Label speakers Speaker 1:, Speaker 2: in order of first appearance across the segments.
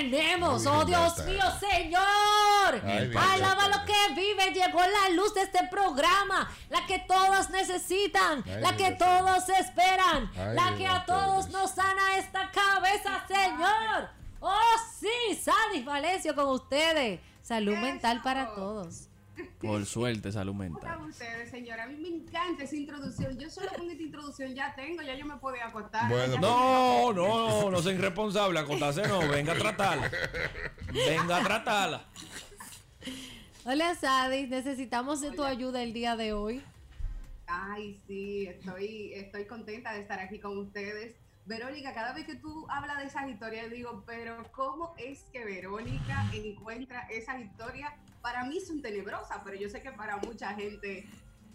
Speaker 1: tenemos. oh Dios mío, Señor. Alaba lo que vive. Llegó la luz de este programa. La que todos necesitan. la que todos esperan. la que a todos nos sana esta cabeza, Señor. Oh sí, Sadis Valencia con ustedes. Salud mental para todos.
Speaker 2: Por suerte, salud mental.
Speaker 3: ¿Cómo ustedes, señora? A mí me encanta esa introducción. Yo solo con esta introducción ya tengo, ya yo me puedo acostar.
Speaker 2: Bueno, no, no, no sean irresponsable, acostarse no, venga a tratarla. Venga a tratarla.
Speaker 1: Hola, Sadis, necesitamos de tu ayuda el día de hoy.
Speaker 3: Ay, sí, estoy, estoy contenta de estar aquí con ustedes. Verónica, cada vez que tú hablas de esas historias, digo, pero ¿cómo es que Verónica encuentra esas historias? Para mí son tenebrosas, pero yo sé que para mucha gente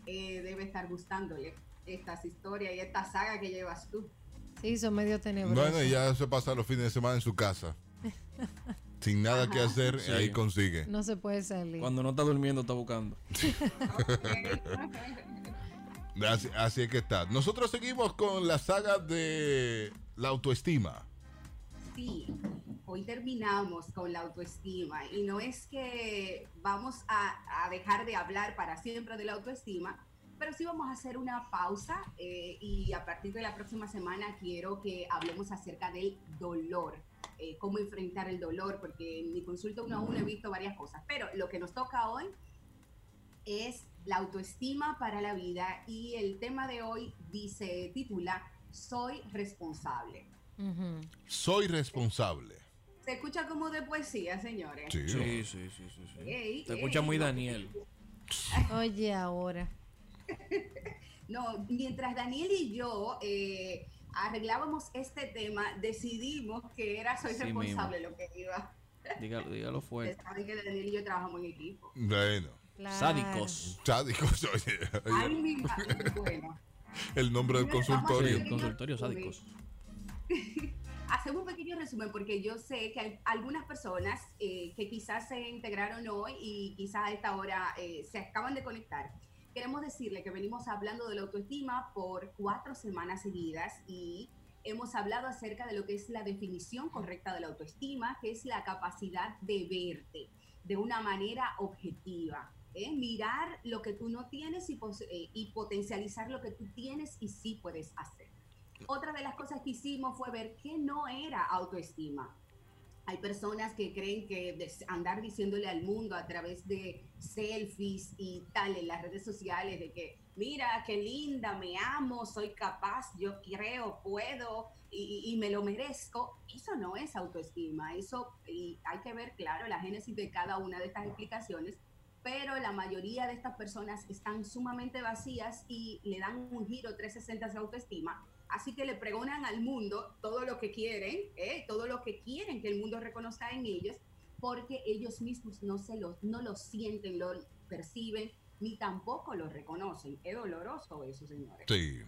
Speaker 3: eh, debe estar gustándole estas historias y esta saga que llevas tú.
Speaker 1: Sí, son medio tenebrosas.
Speaker 4: Bueno, y ya se pasa los fines de semana en su casa. Sin nada que hacer, ahí consigue.
Speaker 1: No se puede salir.
Speaker 2: Cuando no está durmiendo, está buscando.
Speaker 4: Así, es que está. Nosotros seguimos con la saga de la autoestima.
Speaker 3: Sí, hoy terminamos con la autoestima y no es que vamos a, dejar de hablar para siempre de la autoestima, pero sí vamos a hacer una pausa eh, y a partir de la próxima semana quiero que hablemos acerca del dolor, eh, cómo enfrentar el dolor, porque en mi consulta uno a uno he visto varias cosas, pero lo que nos toca hoy es la autoestima para la vida y el tema de hoy dice, titula, Soy responsable.
Speaker 4: Soy responsable.
Speaker 3: Se escucha como de poesía, señores.
Speaker 2: Sí, sí, sí, sí. Se escucha muy Daniel.
Speaker 1: Oye, ahora.
Speaker 3: no, mientras Daniel y yo eh, arreglábamos este tema, decidimos que era soy responsable lo que iba.
Speaker 2: Dígalo, dígalo fuerte.
Speaker 3: Saben que Daniel y yo trabajamos en equipo.
Speaker 4: Bueno.
Speaker 2: Sádicos.
Speaker 4: Sádicos, oye.
Speaker 3: Ay, mi bueno.
Speaker 4: El nombre del consultorio.
Speaker 2: el consultorio sádicos.
Speaker 3: Hacemos un pequeño resumen porque yo sé que hay algunas personas eh, que quizás se integraron hoy y quizás a esta hora eh, se acaban de conectar. Queremos decirle que venimos hablando de la autoestima por cuatro semanas seguidas y hemos hablado acerca de lo que es la definición correcta de la autoestima, que es la capacidad de verte de una manera objetiva. ¿Eh? Mirar lo que tú no tienes y, eh, y potencializar lo que tú tienes y sí puedes hacer. Otra de las cosas que hicimos fue ver qué no era autoestima. Hay personas que creen que andar diciéndole al mundo a través de selfies y tal en las redes sociales de que, mira, qué linda, me amo, soy capaz, yo creo, puedo y, me lo merezco, eso no es autoestima. Eso y hay que ver, claro, la génesis de cada una de estas explicaciones, pero la mayoría de estas personas están sumamente vacías y le dan un giro 360 a su autoestima Así que le pregonan al mundo todo lo que quieren, ¿eh? todo lo que quieren que el mundo reconozca en ellos, porque ellos mismos no, se lo, no lo sienten, lo perciben, ni tampoco lo reconocen. Es doloroso eso, señores.
Speaker 4: Sí.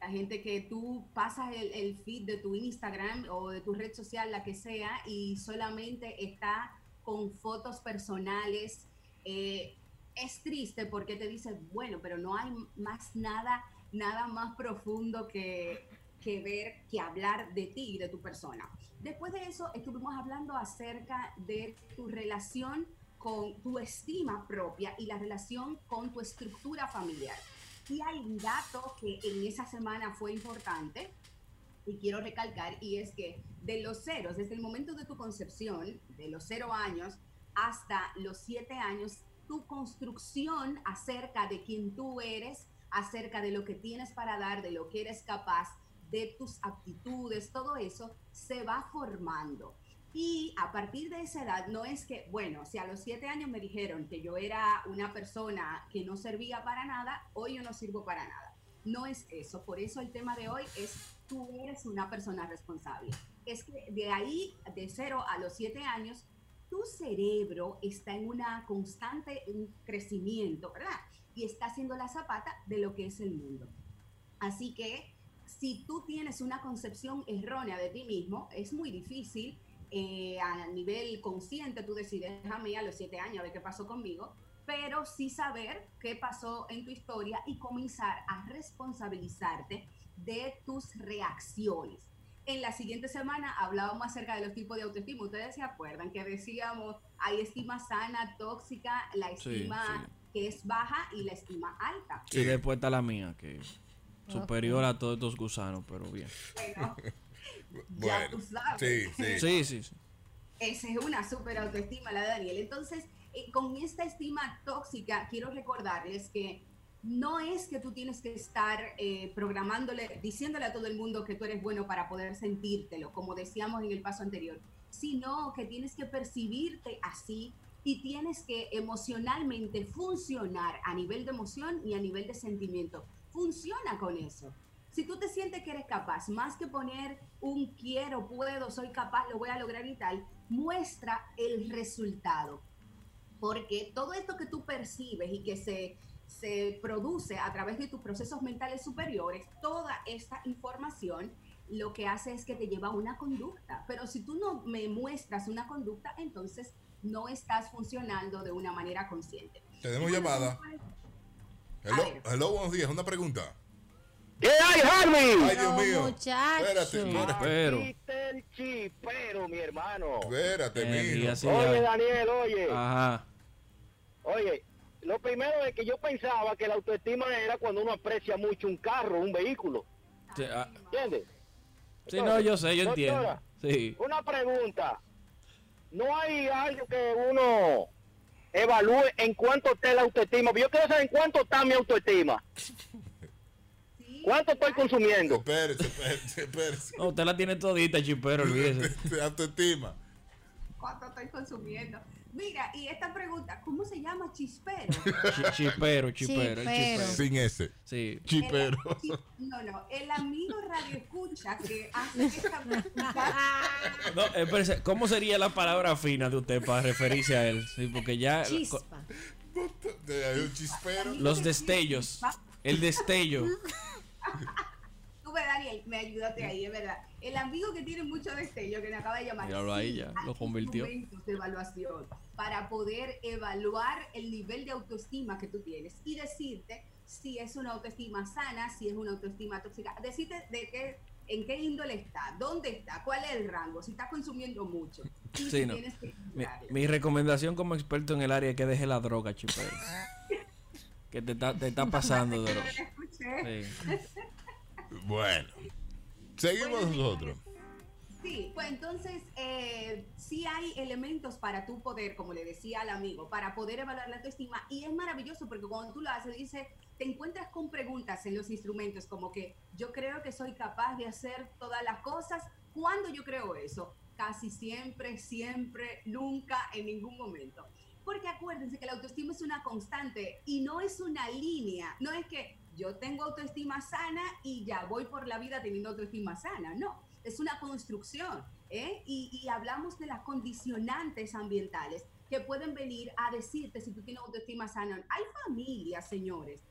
Speaker 3: La gente que tú pasas el, feed de tu Instagram o de tu red social, la que sea, y solamente está con fotos personales. Eh, es triste porque te dice, bueno, pero no hay más nada nada más profundo que, que ver, que hablar de ti y de tu persona. Después de eso, estuvimos hablando acerca de tu relación con tu estima propia y la relación con tu estructura familiar. Y hay un dato que en esa semana fue importante y quiero recalcar y es que de los ceros, desde el momento de tu concepción, de los cero años hasta los siete años, tu construcción acerca de quién tú eres acerca de lo que tienes para dar, de lo que eres capaz, de tus aptitudes, todo eso se va formando. Y a partir de esa edad, no es que, bueno, si a los siete años me dijeron que yo era una persona que no servía para nada, hoy yo no sirvo para nada. No es eso. Por eso el tema de hoy es, tú eres una persona responsable. Es que de ahí, de cero a los siete años, tu cerebro está en una constante crecimiento, ¿verdad? y está haciendo la zapata de lo que es el mundo. Así que si tú tienes una concepción errónea de ti mismo, es muy difícil eh, a nivel consciente tú decides, déjame a los siete años a ver qué pasó conmigo, pero sí saber qué pasó en tu historia y comenzar a responsabilizarte de tus reacciones. En la siguiente semana hablábamos acerca de los tipos de autoestima. Ustedes se acuerdan que decíamos, hay estima sana, tóxica, la estima que es baja y la estima alta.
Speaker 2: Y después está la mía, que es superior a todos estos gusanos, pero bien.
Speaker 3: Bueno, ya tú sabes.
Speaker 4: Sí, sí.
Speaker 2: Sí, sí, sí.
Speaker 3: Esa es una super autoestima, la de Daniel. Entonces, eh, con esta estima tóxica, quiero recordarles que no es que tú tienes que estar eh, programándole, diciéndole a todo el mundo que tú eres bueno para poder sentírtelo, como decíamos en el paso anterior, sino que tienes que percibirte así y tienes que emocionalmente funcionar a nivel de emoción y a nivel de sentimiento. Funciona con eso. Si tú te sientes que eres capaz, más que poner un quiero, puedo, soy capaz, lo voy a lograr y tal, muestra el resultado. Porque todo esto que tú percibes y que se, se produce a través de tus procesos mentales superiores, toda esta información lo que hace es que te lleva a una conducta. Pero si tú no me muestras una conducta, entonces no estás funcionando de una manera consciente.
Speaker 4: Tenemos llamada. Hello, hello, buenos días. Una pregunta.
Speaker 5: ¿Qué hay, Harvey?
Speaker 4: Ay, Dios mío.
Speaker 1: muchacho.
Speaker 4: Espérate.
Speaker 2: Pero,
Speaker 5: el chipero, mi hermano.
Speaker 4: Espérate,
Speaker 2: Eh, así
Speaker 5: Oye, Daniel, oye.
Speaker 2: Ajá.
Speaker 5: Oye, lo primero es que yo pensaba que la autoestima era cuando uno aprecia mucho un carro, un vehículo.
Speaker 2: Sí, ah,
Speaker 5: ¿Entiendes?
Speaker 2: sí, no, yo sé, yo entiendo. Sí.
Speaker 5: Una pregunta. ¿No hay algo que uno evalúe en cuánto está la autoestima? Yo quiero saber en cuánto está mi autoestima. ¿Cuánto estoy consumiendo?
Speaker 4: Espérese, espérese, espérese.
Speaker 2: No, usted la tiene todita, chipero, olvídese.
Speaker 4: Autoestima.
Speaker 3: ¿Cuánto estoy consumiendo? Mira, y esta pregunta, ¿cómo se llama chispero?
Speaker 2: Chi- Chipero, chipero, el
Speaker 1: Chipero.
Speaker 2: chipero.
Speaker 4: Sin ese.
Speaker 2: Sí.
Speaker 4: Chipero.
Speaker 3: El- chi- no, no, el amigo radio escucha que hace esta pregunta.
Speaker 2: No, espérese, ¿cómo sería la palabra fina de usted para referirse a él? Sí, porque ya
Speaker 1: Chispa.
Speaker 4: Chispero.
Speaker 2: los destellos, el destello.
Speaker 3: Ves, Daniel, me ayudaste ahí, es verdad. El amigo que tiene mucho destello, que me acaba de llamar.
Speaker 2: Míralo ahí ya, lo convirtió.
Speaker 3: de evaluación para poder evaluar el nivel de autoestima que tú tienes y decirte si es una autoestima sana, si es una autoestima tóxica. Decirte de qué, en qué índole está, dónde está, cuál es el rango, si está consumiendo mucho.
Speaker 2: Sí,
Speaker 3: si
Speaker 2: no.
Speaker 3: que
Speaker 2: Mi, mi recomendación como experto en el área es que deje la droga, chipero. Que te está, te está pasando droga. Sí.
Speaker 4: Bueno. Seguimos nosotros.
Speaker 3: Sí, pues entonces eh, sí hay elementos para tu poder, como le decía al amigo, para poder evaluar la autoestima y es maravilloso porque cuando tú lo haces, dice, te encuentras con preguntas en los instrumentos como que yo creo que soy capaz de hacer todas las cosas. ¿Cuándo yo creo eso? Casi siempre, siempre, nunca, en ningún momento. Porque acuérdense que la autoestima es una constante y no es una línea. No es que yo tengo autoestima sana y ya voy por la vida teniendo autoestima sana. No, es una construcción. ¿eh? Y, hablamos de las condicionantes ambientales que pueden venir a decirte si tú tienes autoestima sana. Hay familias, señores,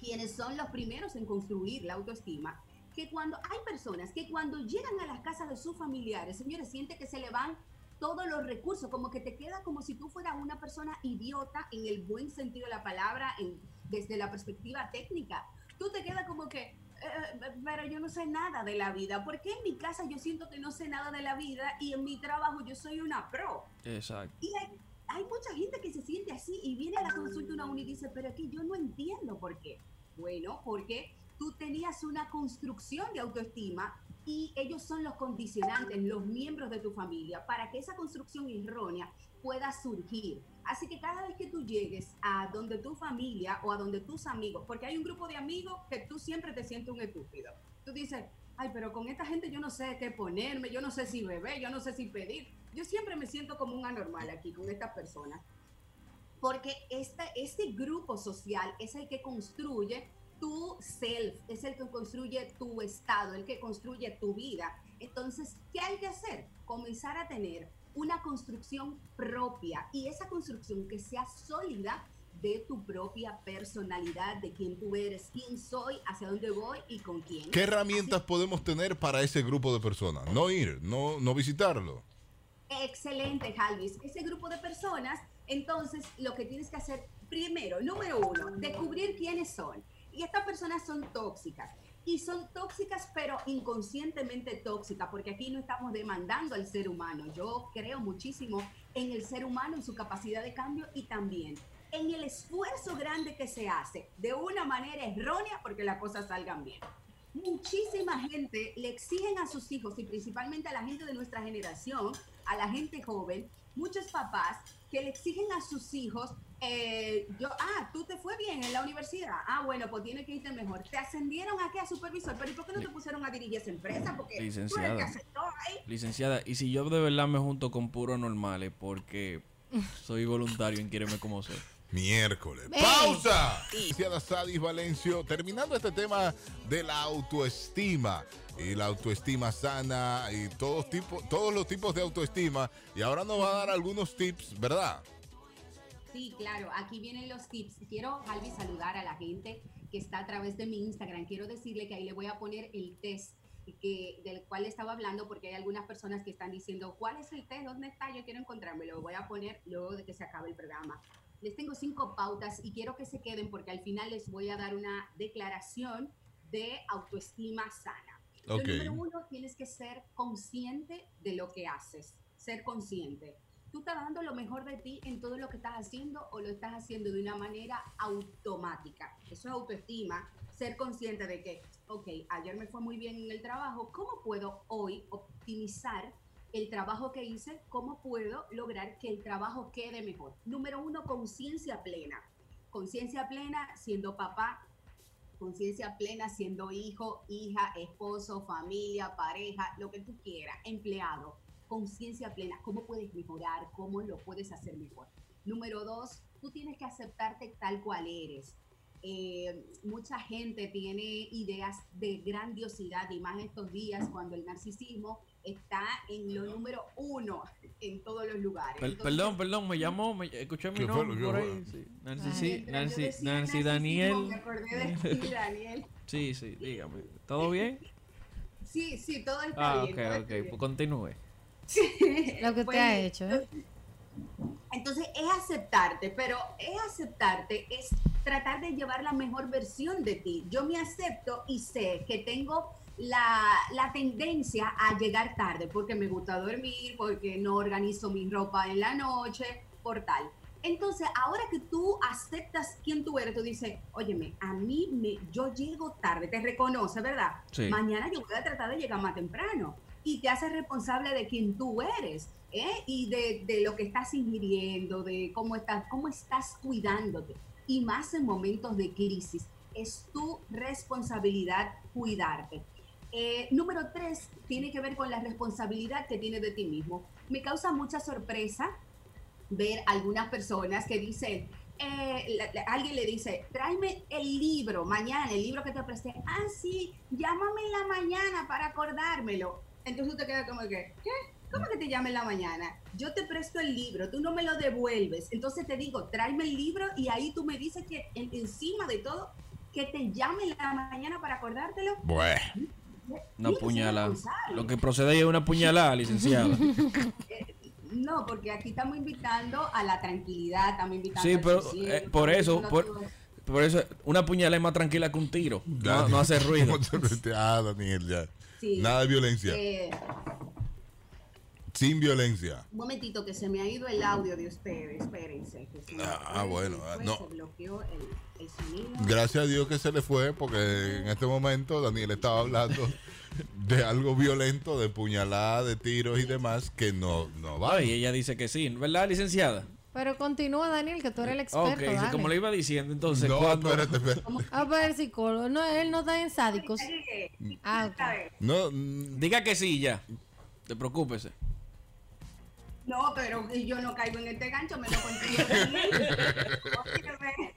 Speaker 3: quienes son los primeros en construir la autoestima, que cuando hay personas que cuando llegan a las casas de sus familiares, señores, siente que se le van todos los recursos, como que te queda como si tú fueras una persona idiota en el buen sentido de la palabra, en, desde la perspectiva técnica. Tú te quedas como que, eh, pero yo no sé nada de la vida. ¿Por qué en mi casa yo siento que no sé nada de la vida y en mi trabajo yo soy una pro?
Speaker 2: Exacto.
Speaker 3: Y hay, hay mucha gente que se siente así y viene a la consulta una uno y dice, pero aquí yo no entiendo por qué. Bueno, porque tú tenías una construcción de autoestima y ellos son los condicionantes, los miembros de tu familia, para que esa construcción errónea pueda surgir. Así que cada vez que tú llegues a donde tu familia o a donde tus amigos, porque hay un grupo de amigos que tú siempre te sientes un estúpido. Tú dices, ay, pero con esta gente yo no sé qué ponerme, yo no sé si beber, yo no sé si pedir. Yo siempre me siento como un anormal aquí con estas personas. Porque este, este grupo social es el que construye tu self, es el que construye tu estado, el que construye tu vida. Entonces, ¿qué hay que hacer? Comenzar a tener una construcción propia y esa construcción que sea sólida de tu propia personalidad, de quién tú eres, quién soy, hacia dónde voy y con quién.
Speaker 4: ¿Qué herramientas podemos tener para ese grupo de personas? No ir, no, no visitarlo.
Speaker 3: Excelente, Jalvis. Ese grupo de personas, entonces lo que tienes que hacer primero, número uno, descubrir quiénes son. Y estas personas son tóxicas. y son tóxicas, pero inconscientemente tóxicas, porque aquí no estamos demandando al ser humano. Yo creo muchísimo en el ser humano, en su capacidad de cambio y también en el esfuerzo grande que se hace de una manera errónea porque las cosas salgan bien. Muchísima gente le exigen a sus hijos y principalmente a la gente de nuestra generación, a la gente joven, muchos papás que le exigen a sus hijos, eh, yo, ah, tú te fue bien en la universidad, ah, bueno, pues tiene que irte mejor. Te ascendieron aquí a supervisor, pero ¿y por qué no te pusieron a dirigir esa empresa? Porque
Speaker 2: Licenciada.
Speaker 3: tú eres el que aceptó ahí.
Speaker 2: Licenciada, y si yo de verdad me junto con puros normales porque soy voluntario en Quiereme como soy.
Speaker 4: Miércoles. ¡Pausa! Licenciada Sadis Valencio, terminando este tema de la autoestima y la autoestima sana y todos, tipos, todos los tipos de autoestima. Y ahora nos va a dar algunos tips, ¿verdad?
Speaker 3: Sí, claro, aquí vienen los tips. Quiero, Albi, saludar a la gente que está a través de mi Instagram. Quiero decirle que ahí le voy a poner el test que, del cual estaba hablando, porque hay algunas personas que están diciendo, ¿cuál es el test? ¿Dónde está? Yo quiero encontrarme. Lo voy a poner luego de que se acabe el programa. Les tengo cinco pautas y quiero que se queden porque al final les voy a dar una declaración de autoestima sana. Lo
Speaker 4: Ok.
Speaker 3: número uno, tienes que ser consciente de lo que haces. Ser consciente. ¿Tú estás dando lo mejor de ti en todo lo que estás haciendo o lo estás haciendo de una manera automática? Eso es autoestima. Ser consciente de que, ok, ayer me fue muy bien en el trabajo, ¿cómo puedo hoy optimizar el trabajo que hice? ¿Cómo puedo lograr que el trabajo quede mejor? Número uno, conciencia plena. Conciencia plena siendo papá, conciencia plena siendo hijo, hija, esposo, familia, pareja, lo que tú quieras, empleado. Conciencia plena, cómo puedes mejorar, cómo lo puedes hacer mejor. Número dos, tú tienes que aceptarte tal cual eres. Eh, mucha gente tiene ideas de grandiosidad y más estos días cuando el narcisismo está en lo número uno en todos los lugares.
Speaker 2: Per-
Speaker 3: Entonces,
Speaker 2: perdón, perdón, me llamó, me, escuché mi
Speaker 4: ¿Qué fue lo
Speaker 2: nombre por ahí. sí. Nancy,
Speaker 3: Ay,
Speaker 2: Nancy, Daniel.
Speaker 3: Me acordé de ti, Daniel.
Speaker 2: Sí, sí, dígame. ¿Todo bien?
Speaker 3: Sí, sí, todo está
Speaker 2: Ah,
Speaker 3: bien.
Speaker 2: ok,
Speaker 3: todo
Speaker 2: ok,
Speaker 3: bien.
Speaker 2: pues continúe.
Speaker 1: Lo que usted ha hecho, ¿eh?
Speaker 3: Entonces es aceptarte, pero es aceptarte, es tratar de llevar la mejor versión de ti. Yo me acepto y sé que tengo la, la tendencia a llegar tarde porque me gusta dormir, porque no organizo mi ropa en la noche, por tal. Entonces, ahora que tú aceptas quién tú eres, tú dices, óyeme, a mí me, yo llego tarde, te reconoce, ¿verdad?
Speaker 2: Sí.
Speaker 3: Mañana yo voy a tratar de llegar más temprano y te haces responsable de quién tú eres ¿eh? y de, lo que estás ingiriendo, de cómo estás, cómo estás cuidándote. Y más en momentos de crisis, es tu responsabilidad cuidarte. Eh, número tres, tiene que ver con la responsabilidad que tienes de ti mismo. Me causa mucha sorpresa ver algunas personas que dicen, eh, alguien le dice, tráeme el libro mañana, el libro que te presté. Ah, sí, llámame en la mañana para acordármelo. Entonces te queda como que, ¿qué? ¿Cómo que te llame en la mañana? Yo te presto el libro, tú no me lo devuelves. Entonces te digo, tráeme el libro y ahí tú me dices que en- encima de todo, que te llame en la mañana para acordártelo.
Speaker 4: Bueno.
Speaker 2: Una puñalada. Lo que procede ahí es una puñalada, licenciada.
Speaker 3: No, porque aquí estamos invitando a la tranquilidad, estamos invitando
Speaker 2: Sí, pero eh, por eso. por
Speaker 3: eso,
Speaker 2: una puñalada es más tranquila que un tiro. No, no hace ruido.
Speaker 4: ah, Daniel, ya.
Speaker 3: Sí.
Speaker 4: Nada de violencia.
Speaker 3: Eh,
Speaker 4: Sin violencia.
Speaker 3: un momentito que se me ha ido el audio de ustedes, espérense. que se
Speaker 4: Ah,
Speaker 3: fue,
Speaker 4: bueno, no.
Speaker 3: Se bloqueó el, el sonido.
Speaker 4: Gracias a Dios que se le fue, porque en este momento Daniel estaba hablando de algo violento, de puñalada, de tiros y demás, que no, no va.
Speaker 2: Ay, ella dice que sí, ¿verdad, licenciada?
Speaker 1: Pero continúa, Daniel, que tú eres el experto.
Speaker 2: ok,
Speaker 1: dale.
Speaker 2: como le iba diciendo, entonces,
Speaker 4: No,
Speaker 2: cuando...
Speaker 4: espérate, espérate.
Speaker 1: Pero el psicólogo. No, él no está en sádicos. Ah.
Speaker 4: No,
Speaker 2: Diga que sí ya. Te preocúpese.
Speaker 3: No, pero yo no caigo en este gancho, me lo contigo Daniel. Óyeme.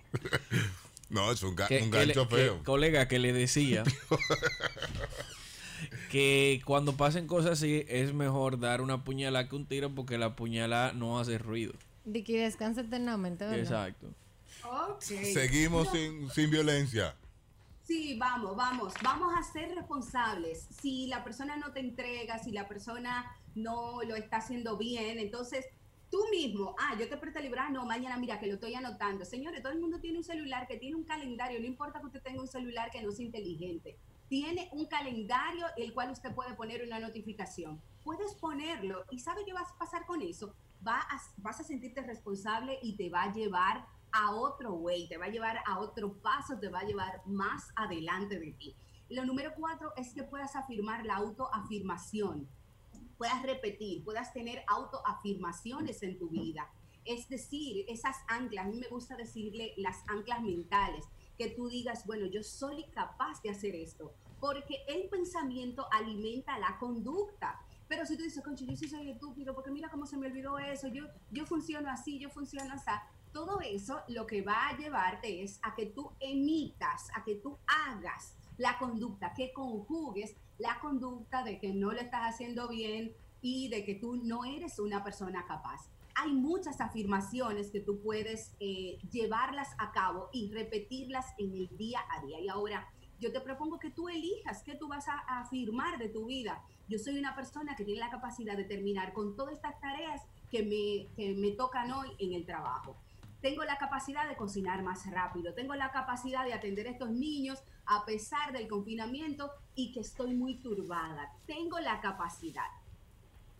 Speaker 4: no, es un, ga-
Speaker 2: Que-
Speaker 4: un
Speaker 2: que le-
Speaker 4: gancho
Speaker 2: que-
Speaker 4: feo.
Speaker 2: colega, que le decía que cuando pasen cosas así es mejor dar una puñalada que un tiro porque la puñalada no hace ruido.
Speaker 1: De que descanse eternamente, ¿verdad?
Speaker 2: Exacto.
Speaker 3: Ok.
Speaker 4: Seguimos
Speaker 3: No,
Speaker 4: sin, sin violencia.
Speaker 3: Sí, vamos, vamos, vamos a ser responsables. Si la persona no te entrega, si la persona no lo está haciendo bien, entonces tú mismo, ah, yo te presté el libro, ah, no, mañana mira que lo estoy anotando. Señores, todo el mundo tiene un celular que tiene un calendario, no importa que usted tenga un celular que no sea inteligente. tiene un calendario el cual usted puede poner una notificación. Puedes ponerlo y ¿sabe qué vas a pasar con eso? Vas a sentirte responsable y te va a llevar a otro way, te va a llevar a otro paso, te va a llevar más adelante de ti. Lo número cuatro es que puedas afirmar la autoafirmación, puedas repetir, puedas tener autoafirmaciones en tu vida. Es decir, esas anclas, a mí me gusta decirle las anclas mentales, que tú digas, bueno, yo soy capaz de hacer esto, porque el pensamiento alimenta la conducta. Pero si tú dices, concho, yo sí soy estúpido, porque mira cómo se me olvidó eso, yo, yo funciono así, yo funciono así. Todo eso lo que va a llevarte es a que tú emitas, a que tú hagas la conducta, que conjugues la conducta de que no lo estás haciendo bien y de que tú no eres una persona capaz. Hay muchas afirmaciones que tú puedes eh, llevarlas a cabo y repetirlas en el día a día. Y ahora yo te propongo que tú elijas qué tú vas a, afirmar de tu vida. Yo soy una persona que tiene la capacidad de terminar con todas estas tareas que me, que me tocan hoy en el trabajo. Tengo la capacidad de cocinar más rápido, tengo la capacidad de atender a estos niños a pesar del confinamiento y que estoy muy turbada. Tengo la capacidad.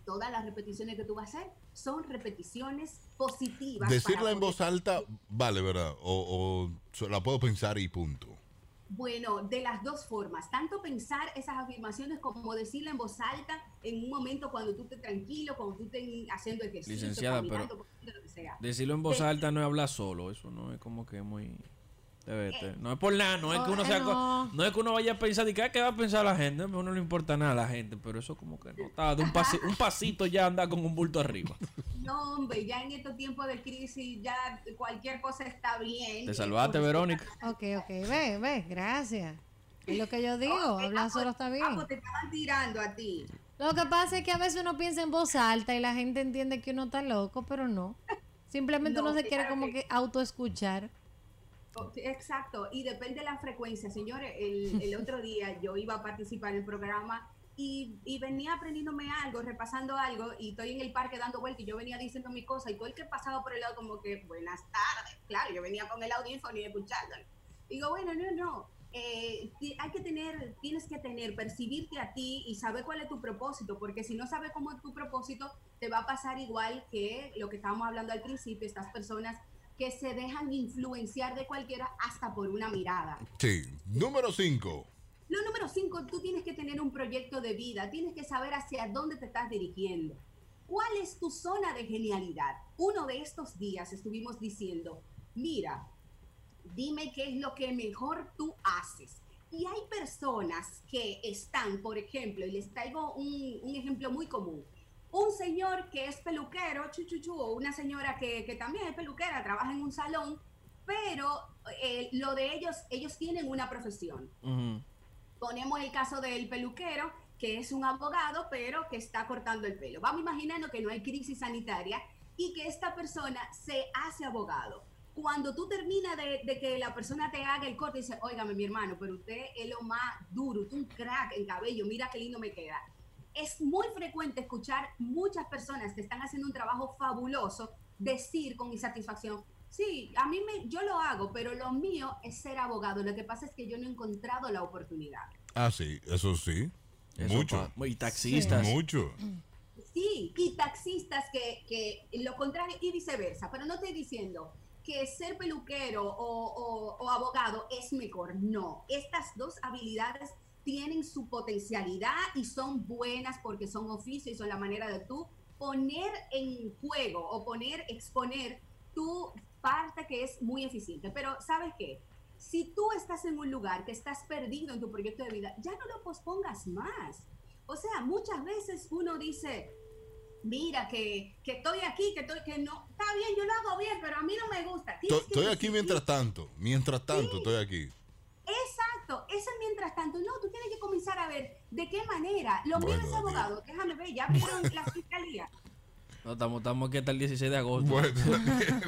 Speaker 3: Todas las repeticiones que tú vas a hacer son repeticiones positivas.
Speaker 4: Decirla en voz alta, vale, ¿verdad? O, o la puedo pensar y punto.
Speaker 3: Bueno, de las dos formas, tanto pensar esas afirmaciones como decirla en voz alta en un momento cuando tú estés tranquilo, cuando tú estés haciendo ejercicio,
Speaker 2: Licenciada,
Speaker 3: caminando, lo que sea.
Speaker 2: Decirlo en voz
Speaker 3: Sí.
Speaker 2: alta no es hablar solo, eso no es como que muy...
Speaker 3: Eh.
Speaker 2: No es por nada, no es que uno sea...
Speaker 1: no.
Speaker 2: co- No es que uno vaya a pensar, de que, "Ah, ¿qué va a pensar la gente? A uno no le importa nada a la gente, pero eso como que no está, de un, pasi- un pasito ya anda con un bulto arriba.
Speaker 3: No, hombre, ya en estos tiempos de crisis ya cualquier cosa está bien.
Speaker 2: Te salvaste, Verónica.
Speaker 1: Ok, ok, ve, ve, gracias. Es lo que yo digo,
Speaker 3: ok,
Speaker 1: hablar
Speaker 3: ah,
Speaker 1: solo está
Speaker 3: ah,
Speaker 1: bien.
Speaker 3: pues te estaban tirando a ti.
Speaker 1: Lo que pasa es que a veces uno piensa en voz alta y la gente entiende que uno está loco, pero no. Simplemente
Speaker 3: No,
Speaker 1: uno se quiere como
Speaker 3: que-
Speaker 1: que autoescuchar.
Speaker 3: Oh, Exacto, y depende de la frecuencia. Señores, el, el otro día yo iba a participar en el programa y, y venía aprendiéndome algo, repasando algo, y estoy en el parque dando vueltas y yo venía diciendo mi cosa, y todo el que pasaba por el lado como que, buenas tardes, claro, yo venía con el audífono y escuchándolo. Digo, bueno, no, no, eh, hay que tener, tienes que tener, percibirte a ti y saber cuál es tu propósito, porque si no sabes cómo es tu propósito, te va a pasar igual que lo que estábamos hablando al principio, estas personas que se dejan influenciar de cualquiera hasta por una mirada.
Speaker 4: Sí. Número 5.
Speaker 3: Lo número cinco, tú tienes que tener un proyecto de vida, tienes que saber hacia dónde te estás dirigiendo. ¿Cuál es tu zona de genialidad? Uno de estos días estuvimos diciendo, mira, dime qué es lo que mejor tú haces. Y hay personas que están, por ejemplo, y les traigo un, ejemplo muy común. Un señor que es peluquero, chu, chu, chu, o una señora que, que también es peluquera, trabaja en un salón, pero eh, lo de ellos, ellos tienen una profesión
Speaker 2: Ujú.
Speaker 3: Ponemos el caso del peluquero, que es un abogado, pero que está cortando el pelo. Vamos imaginando que no hay crisis sanitaria y que esta persona se hace abogado. Cuando tú terminas de, de que la persona te haga el corte dice, óigame mi hermano, pero usted es lo más duro, usted un crack en cabello, mira qué lindo me queda. Es muy frecuente escuchar muchas personas que están haciendo un trabajo fabuloso decir con insatisfacción, sí, a mí me, yo lo hago, pero lo mío es ser abogado. Lo que pasa es que yo no he encontrado la oportunidad.
Speaker 4: Ah, sí, eso sí.
Speaker 2: Eso
Speaker 4: Mucho.
Speaker 2: pa- Y taxistas.
Speaker 4: Mucho.
Speaker 3: Sí, y taxistas que, que lo contrario y viceversa, pero no estoy diciendo que ser peluquero o, o- o abogado es mejor, no, estas dos habilidades tienen su potencialidad y son buenas porque son oficios y son la manera de tú poner en juego o poner, exponer tu parte que es muy eficiente. Pero ¿sabes qué? Si tú estás en un lugar que estás perdido en tu proyecto de vida, ya no lo pospongas más. O sea, muchas veces uno dice, mira, que, que estoy aquí, que estoy, que no, está bien, yo lo hago bien, pero a mí no me gusta. Tienes que
Speaker 4: Estoy aquí mientras tanto. Mientras tanto,
Speaker 3: Sí.
Speaker 4: estoy aquí.
Speaker 3: Exacto, eso mientras tanto. No, tú tienes que comenzar a ver de qué manera. Lo mío
Speaker 4: Bueno,
Speaker 3: es
Speaker 4: Daniel.
Speaker 3: abogado, déjame ver, ya abrieron la fiscalía.
Speaker 2: No, estamos, estamos aquí hasta el 16 de agosto.
Speaker 4: Bueno, Daniel.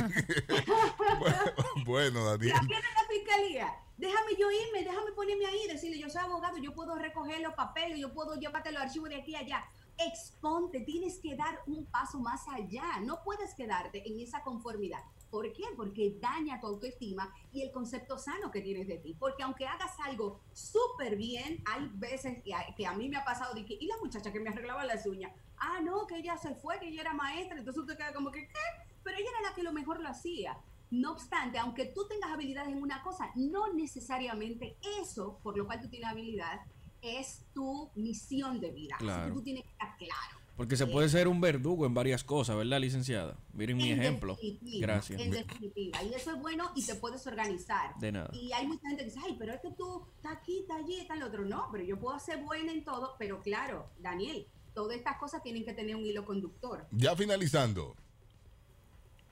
Speaker 4: bueno, bueno, Daniel.
Speaker 3: Ya abrieron la fiscalía. Déjame yo irme, déjame ponerme ahí, decirle, yo soy abogado, yo puedo recoger los papeles, yo puedo llevarte los archivos de aquí a allá. Exponte, tienes que dar un paso más allá. No puedes quedarte en esa conformidad. ¿Por qué? Porque daña tu autoestima y el concepto sano que tienes de ti. Porque aunque hagas algo súper bien, hay veces que a, que a mí me ha pasado de que, y la muchacha que me arreglaba las uñas, ah, no, que ella se fue, que ella era maestra, entonces usted queda como que, ¿qué? Pero ella era la que lo mejor lo hacía. No obstante, aunque tú tengas habilidades en una cosa, no necesariamente eso por lo cual tú tienes habilidad es tu misión de vida. Así
Speaker 2: Claro.
Speaker 3: que tú tienes que estar claro.
Speaker 2: Porque se puede ser un verdugo en varias cosas, ¿verdad, licenciada? Miren mi ejemplo. Gracias.
Speaker 3: En definitiva. Y eso es bueno y te puedes organizar.
Speaker 2: De nada.
Speaker 3: Y hay mucha gente que dice, ay, pero es que tú estás aquí, estás allí, está el otro. No, pero yo puedo ser buena en todo. Pero claro, Daniel, todas estas cosas tienen que tener un hilo conductor.
Speaker 4: Ya finalizando.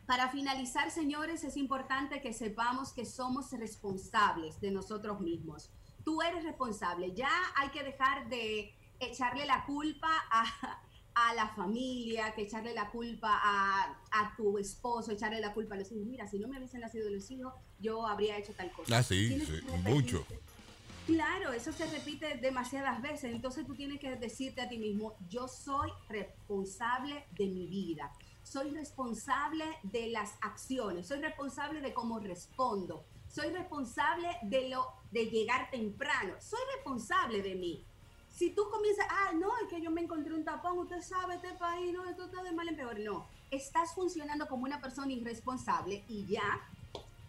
Speaker 3: Para finalizar, señores, es importante que sepamos que somos responsables de nosotros mismos. Tú eres responsable. Ya hay que dejar de echarle la culpa a, a la familia, que echarle la culpa a, a tu esposo, echarle la culpa a los hijos. Mira, si no me hubiesen nacido los hijos, yo habría hecho tal cosa.
Speaker 4: Ah, sí, mucho.
Speaker 3: Claro, eso se repite demasiadas veces. Entonces tú tienes que decirte a ti mismo, yo soy responsable de mi vida. Soy responsable de las acciones. Soy responsable de cómo respondo. Soy responsable de lo de llegar temprano. Soy responsable de mí. Si tú comienzas, ah, no, es que yo me encontré un tapón, usted sabe, este país, no, esto está de mal en peor. No, estás funcionando como una persona irresponsable y ya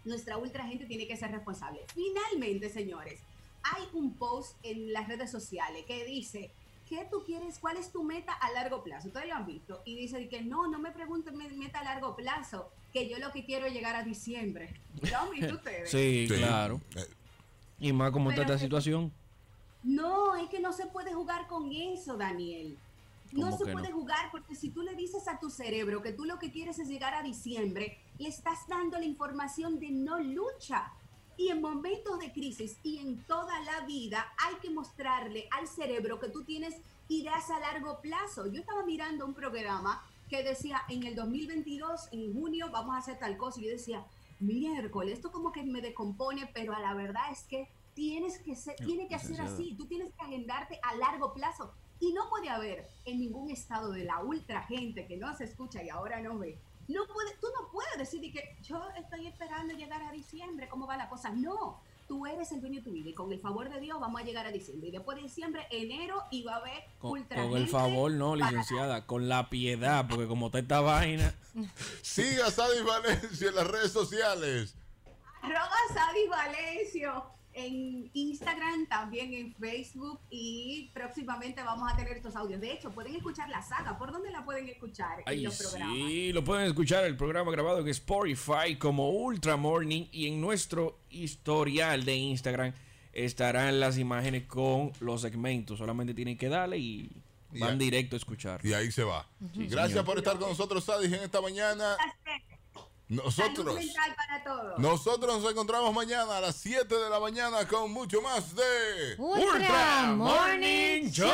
Speaker 3: nuestra ultra gente tiene que ser responsable. Finalmente, señores, hay un post en las redes sociales que dice, ¿qué tú quieres? ¿Cuál es tu meta a largo plazo? Ustedes lo han visto. Y dice que no, no me pregunten mi meta a largo plazo, que yo lo que quiero es llegar a diciembre. ¿Lo han visto ustedes?
Speaker 2: Sí,
Speaker 4: Sí.
Speaker 2: claro.
Speaker 4: Eh,
Speaker 2: Y más como está esta
Speaker 3: que-
Speaker 2: situación.
Speaker 3: No, es que no se puede jugar con eso, Daniel. No
Speaker 2: ¿Cómo
Speaker 3: se
Speaker 2: no?
Speaker 3: puede jugar porque si tú le dices a tu cerebro que tú lo que quieres es llegar a diciembre, le estás dando la información de no lucha. Y en momentos de crisis y en toda la vida hay que mostrarle al cerebro que tú tienes ideas a largo plazo. Yo estaba mirando un programa que decía en el 2022, en junio, vamos a hacer tal cosa. Y yo decía, miércoles, esto como que me descompone, pero a la verdad es que tienes que ser, tiene que ser
Speaker 2: licenciada.
Speaker 3: así. Tú tienes que agendarte a largo plazo. Y no puede haber en ningún estado de la ultra gente que no se escucha y ahora no ve. No puede, tú no puedes decir de que yo estoy esperando llegar a diciembre, ¿cómo va la cosa? No, tú eres el dueño de tu vida y con el favor de Dios vamos a llegar a diciembre. Y después de diciembre, enero, y va a haber
Speaker 2: Con,
Speaker 3: ultra
Speaker 2: con el favor, no,
Speaker 3: para-
Speaker 2: licenciada. Con la piedad, porque como está esta vaina.
Speaker 4: Siga a Sadie Valencia en las redes sociales.
Speaker 3: Arroba Sadie Valencio en Instagram, también en Facebook y próximamente vamos a tener estos audios. De hecho, pueden escuchar la saga. ¿Por dónde la pueden escuchar en
Speaker 2: Ay,
Speaker 3: los programas?
Speaker 2: sí, lo pueden escuchar el programa grabado en Spotify como Ultra Morning y en nuestro historial de Instagram estarán las imágenes con los segmentos. Solamente tienen que darle y van directo a escuchar.
Speaker 4: Y ahí se va. Gracias
Speaker 2: señor.
Speaker 4: por estar con nosotros, Sadie, en esta mañana. Nosotros,
Speaker 3: mental para todos.
Speaker 4: nosotros nos encontramos mañana a las 7 de la mañana con mucho más de...
Speaker 1: Ultra Morning Show.